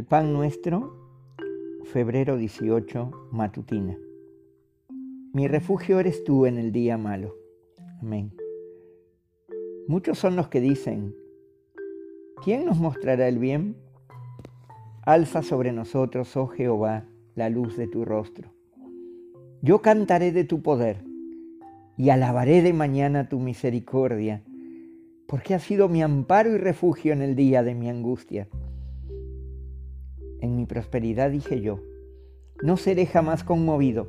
Pan nuestro, febrero 18, matutina. Mi refugio eres tú en el día malo. Amén. Muchos son los que dicen, ¿quién nos mostrará el bien? Alza sobre nosotros, oh Jehová, la luz de tu rostro. Yo cantaré de tu poder y alabaré de mañana tu misericordia, porque has sido mi amparo y refugio en el día de mi angustia. En mi prosperidad dije yo, no seré jamás conmovido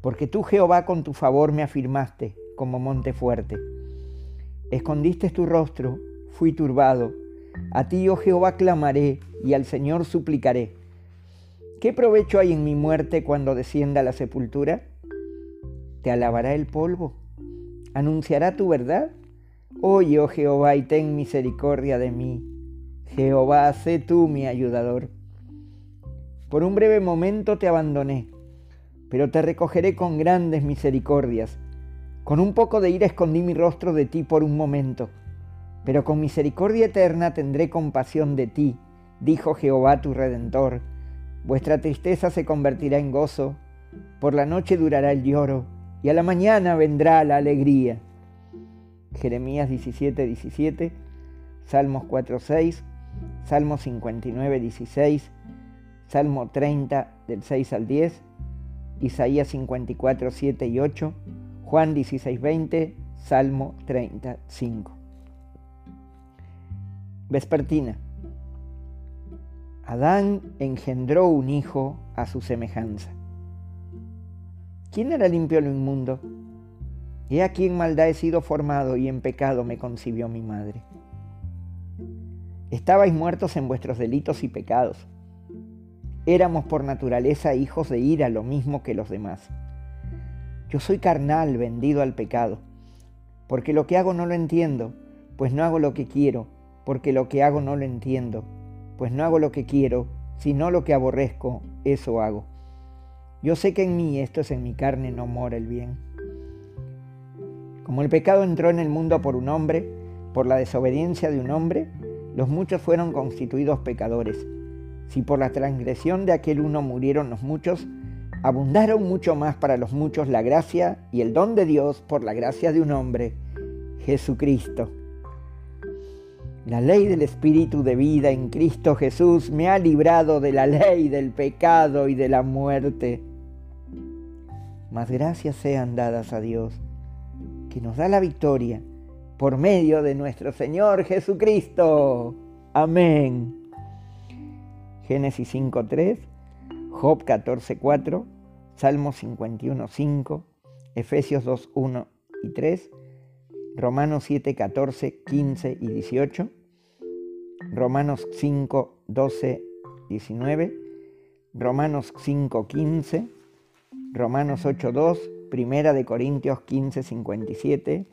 porque tú Jehová con tu favor me afirmaste como monte fuerte. Escondiste tu rostro, fui turbado. A ti, oh Jehová, clamaré y al Señor suplicaré. ¿Qué provecho hay en mi muerte cuando descienda a la sepultura? ¿Te alabará el polvo? ¿Anunciará tu verdad? Oye, oh Jehová, y ten misericordia de mí. Jehová, sé tú mi ayudador. Por un breve momento te abandoné pero te recogeré con grandes misericordias. Con un poco de ira escondí mi rostro de ti por un momento, pero con misericordia eterna tendré compasión de ti, dijo Jehová tu Redentor. Vuestra tristeza se convertirá en gozo, por la noche durará el lloro, y a la mañana vendrá la alegría. Jeremías 17, 17, Salmos 4, 6, Salmo 59, 16, Salmo 30 del 6 al 10, Isaías 54, 7 y 8, Juan 16, 20, Salmo 35. Vespertina. Adán engendró un hijo a su semejanza. ¿Quién era limpio lo inmundo? He aquí en maldad he sido formado y en pecado me concibió mi madre. Estabais muertos en vuestros delitos y pecados Éramos por naturaleza hijos de ira, lo mismo que los demás. Yo soy carnal, vendido al pecado, porque lo que hago no lo entiendo, pues no hago lo que quiero, porque lo que hago no lo entiendo, pues no hago lo que quiero, sino lo que aborrezco, eso hago. Yo sé que en mí, esto es en mi carne, no mora el bien. Como el pecado entró en el mundo por un hombre, por la desobediencia de un hombre, los muchos fueron constituidos pecadores. Si por la transgresión de aquel uno murieron los muchos, abundaron mucho más para los muchos la gracia y el don de Dios por la gracia de un hombre, Jesucristo. La ley del Espíritu de vida en Cristo Jesús me ha librado de la ley del pecado y de la muerte. Mas gracias sean dadas a Dios, que nos da la victoria por medio de nuestro Señor Jesucristo. Amén. Génesis 5.3, Job 14.4, Salmos 51.5, Efesios 2.1 y 3, Romanos 7, 14, 15 y 18, Romanos 5, 12, 19, Romanos 5, 15, Romanos 8, 2, Primera de Corintios 15, 57.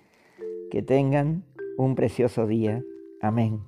Que tengan un precioso día. Amén.